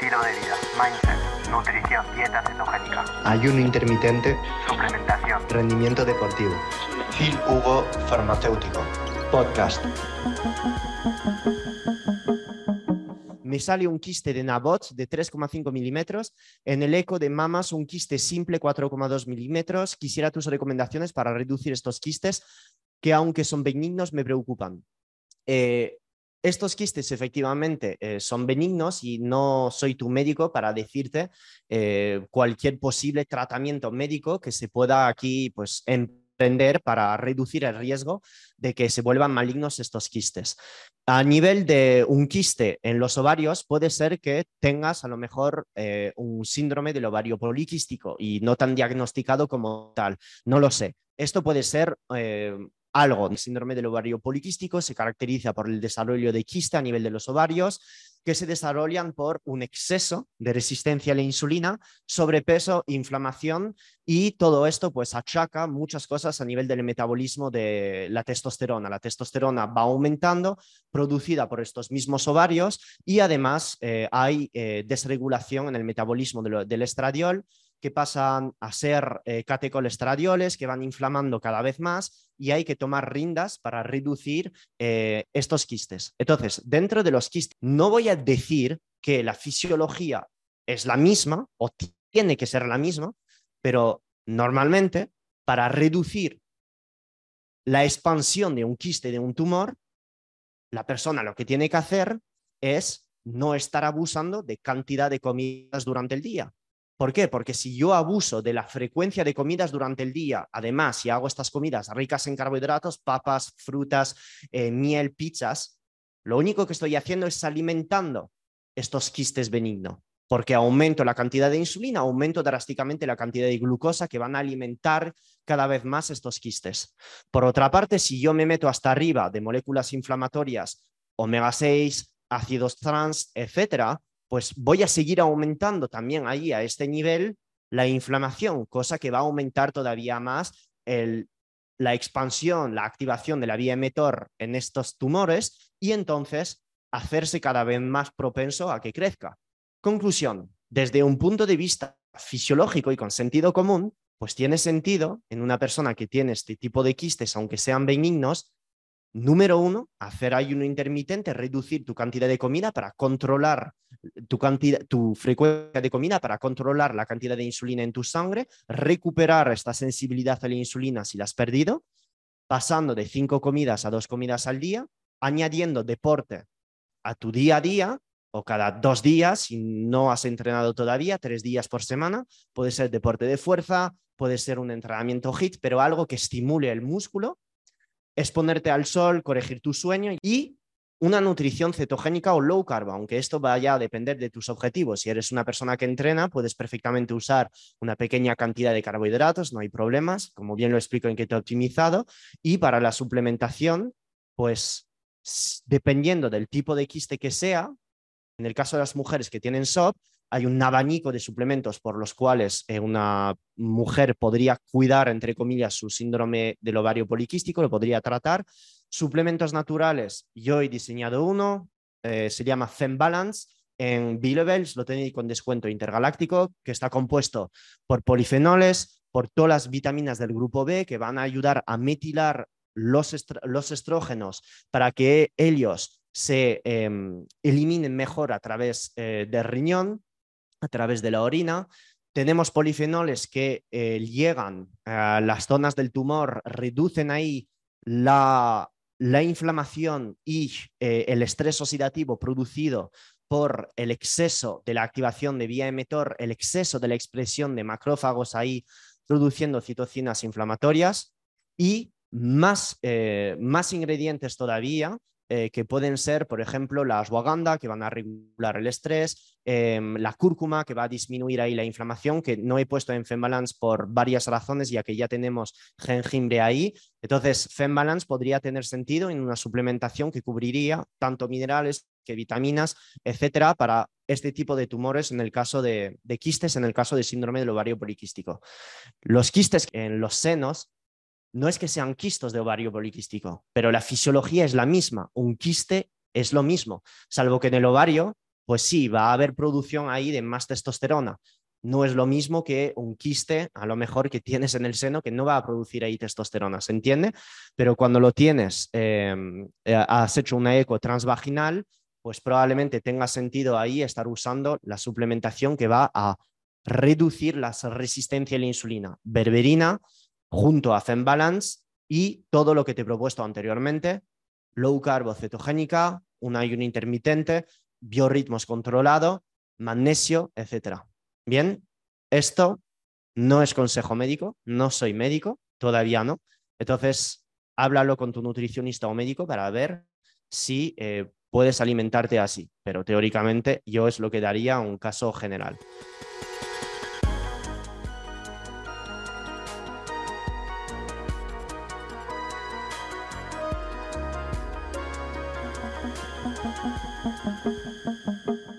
estilo de vida, mindset, nutrición, dieta cetogénica, ayuno intermitente, suplementación, rendimiento deportivo. Phil Hugo Farmacéutico. Podcast. me sale un quiste de Nabot de 3,5 milímetros. En el eco de mamas, un quiste simple 4,2 milímetros. Quisiera tus recomendaciones para reducir estos quistes que, aunque son benignos, me preocupan. Eh, estos quistes efectivamente eh, son benignos y no soy tu médico para decirte eh, cualquier posible tratamiento médico que se pueda aquí pues, emprender para reducir el riesgo de que se vuelvan malignos estos quistes. A nivel de un quiste en los ovarios, puede ser que tengas a lo mejor eh, un síndrome del ovario poliquístico y no tan diagnosticado como tal. No lo sé. Esto puede ser algo. El síndrome del ovario poliquístico se caracteriza por el desarrollo de quiste a nivel de los ovarios que se desarrollan por un exceso de resistencia a la insulina, sobrepeso, inflamación y todo esto pues achaca muchas cosas a nivel del metabolismo de la testosterona. La testosterona va aumentando, producida por estos mismos ovarios y además eh, hay eh, desregulación en el metabolismo del estradiol que pasan a ser eh, catecolestradioles, que van inflamando cada vez más y hay que tomar rindas para reducir eh, estos quistes. Entonces, dentro de los quistes, no voy a decir que la fisiología es la misma o tiene que ser la misma, pero normalmente para reducir la expansión de un quiste, de un tumor, la persona lo que tiene que hacer es no estar abusando de cantidad de comidas durante el día. ¿Por qué? Porque si yo abuso de la frecuencia de comidas durante el día, además, si hago estas comidas ricas en carbohidratos, papas, frutas, eh, miel, pizzas, lo único que estoy haciendo es alimentando estos quistes benignos, porque aumento la cantidad de insulina, aumento drásticamente la cantidad de glucosa que van a alimentar cada vez más estos quistes. Por otra parte, si yo me meto hasta arriba de moléculas inflamatorias, omega 6, ácidos trans, etcétera, pues voy a seguir aumentando también ahí a este nivel la inflamación, cosa que va a aumentar todavía más la expansión, la activación de la vía emetor en estos tumores y entonces hacerse cada vez más propenso a que crezca. Conclusión, desde un punto de vista fisiológico y con sentido común, pues tiene sentido en una persona que tiene este tipo de quistes, aunque sean benignos, Número uno, hacer ayuno intermitente, reducir tu cantidad de comida para controlar tu, frecuencia de comida, para controlar la cantidad de insulina en tu sangre, recuperar esta sensibilidad a la insulina si la has perdido, pasando de cinco comidas a dos comidas al día, añadiendo deporte a tu día a día o cada dos días, si no has entrenado todavía, tres días por semana, puede ser deporte de fuerza, puede ser un entrenamiento HIT, pero algo que estimule el músculo exponerte al sol, corregir tu sueño y una nutrición cetogénica o low carb, aunque esto vaya a depender de tus objetivos. Si eres una persona que entrena, puedes perfectamente usar una pequeña cantidad de carbohidratos, no hay problemas, como bien lo explico en Keto Optimizado. Y para la suplementación, pues dependiendo del tipo de quiste que sea, en el caso de las mujeres que tienen SOP, hay un abanico de suplementos por los cuales eh, una mujer podría cuidar, entre comillas, su síndrome del ovario poliquístico, lo podría tratar. Suplementos naturales, yo he diseñado uno, eh, se llama Fem Balance. En B-Levels lo tenéis con descuento intergaláctico, que está compuesto por polifenoles, por todas las vitaminas del grupo B que van a ayudar a metilar los, los estrógenos para que ellos se em, eliminen mejor a través eh, del riñón a través de la orina. Tenemos polifenoles que eh, llegan a las zonas del tumor, reducen ahí la, inflamación y eh, el estrés oxidativo producido por el exceso de la activación de vía emetor, el exceso de la expresión de macrófagos ahí produciendo citocinas inflamatorias y más, eh, más ingredientes todavía eh, que pueden ser, por ejemplo, la ashwagandha, que van a regular el estrés, em, la cúrcuma, que va a disminuir ahí la inflamación, que no he puesto en Fembalance por varias razones, ya que ya tenemos jengibre ahí. Entonces, Fembalance podría tener sentido en una suplementación que cubriría tanto minerales que vitaminas, etcétera, para este tipo de tumores en el caso de, de quistes, en el caso de síndrome del ovario poliquístico. Los quistes en los senos no es que sean quistos de ovario poliquístico, pero la fisiología es la misma. Un quiste es lo mismo, salvo que en el ovario pues sí, va a haber producción ahí de más testosterona. No es lo mismo que un quiste, a lo mejor que tienes en el seno, que no va a producir ahí testosterona, ¿se entiende? Pero cuando lo tienes, em, eh, has hecho una eco transvaginal, pues probablemente tenga sentido ahí estar usando la suplementación que va a reducir la resistencia a la insulina. Berberina junto a Fembalance y todo lo que te he propuesto anteriormente, low carbo cetogénica, un ayuno intermitente, biorritmos controlado, magnesio, etc. Bien, esto no es consejo médico, no soy médico, todavía no. Entonces, háblalo con tu nutricionista o médico para ver si eh, puedes alimentarte así, pero teóricamente yo es lo que daría un caso general. Thank you.